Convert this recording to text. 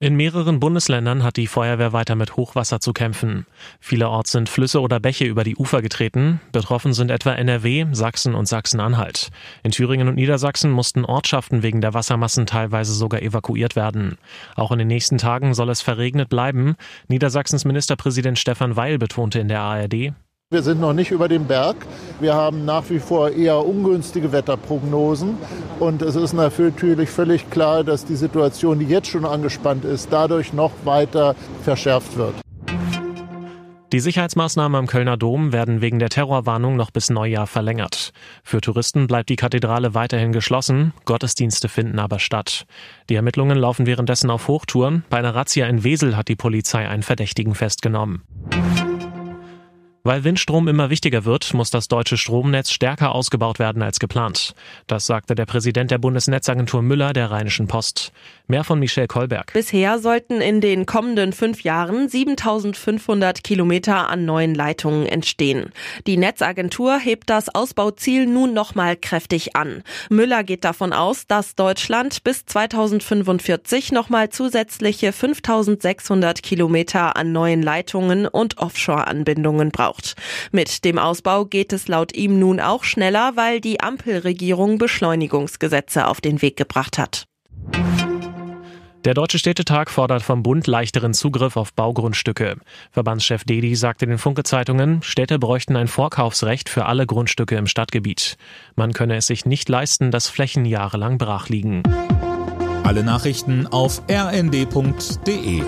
In mehreren Bundesländern hat die Feuerwehr weiter mit Hochwasser zu kämpfen. Vielerorts sind Flüsse oder Bäche über die Ufer getreten. Betroffen sind etwa NRW, Sachsen und Sachsen-Anhalt. In Thüringen und Niedersachsen mussten Ortschaften wegen der Wassermassen teilweise sogar evakuiert werden. Auch in den nächsten Tagen soll es verregnet bleiben. Niedersachsens Ministerpräsident Stefan Weil betonte in der ARD, wir sind noch nicht über dem Berg. Wir haben nach wie vor eher ungünstige Wetterprognosen. Und es ist natürlich völlig klar, dass die Situation, die jetzt schon angespannt ist, dadurch noch weiter verschärft wird. Die Sicherheitsmaßnahmen am Kölner Dom werden wegen der Terrorwarnung noch bis Neujahr verlängert. Für Touristen bleibt die Kathedrale weiterhin geschlossen, Gottesdienste finden aber statt. Die Ermittlungen laufen währenddessen auf Hochtouren. Bei einer Razzia in Wesel hat die Polizei einen Verdächtigen festgenommen. Weil Windstrom immer wichtiger wird, muss das deutsche Stromnetz stärker ausgebaut werden als geplant. Das sagte der Präsident der Bundesnetzagentur Müller der Rheinischen Post. Mehr von Michelle Kolberg. Bisher sollten in den kommenden fünf Jahren 7500 Kilometer an neuen Leitungen entstehen. Die Netzagentur hebt das Ausbauziel nun nochmal kräftig an. Müller geht davon aus, dass Deutschland bis 2045 nochmal zusätzliche 5600 Kilometer an neuen Leitungen und Offshore-Anbindungen braucht gebraucht. Mit dem Ausbau geht es laut ihm nun auch schneller, weil die Ampelregierung Beschleunigungsgesetze auf den Weg gebracht hat. Der Deutsche Städtetag fordert vom Bund leichteren Zugriff auf Baugrundstücke. Verbandschef Dedi sagte den Funke-Zeitungen, Städte bräuchten ein Vorkaufsrecht für alle Grundstücke im Stadtgebiet. Man könne es sich nicht leisten, dass Flächen jahrelang brach liegen. Alle Nachrichten auf rnd.de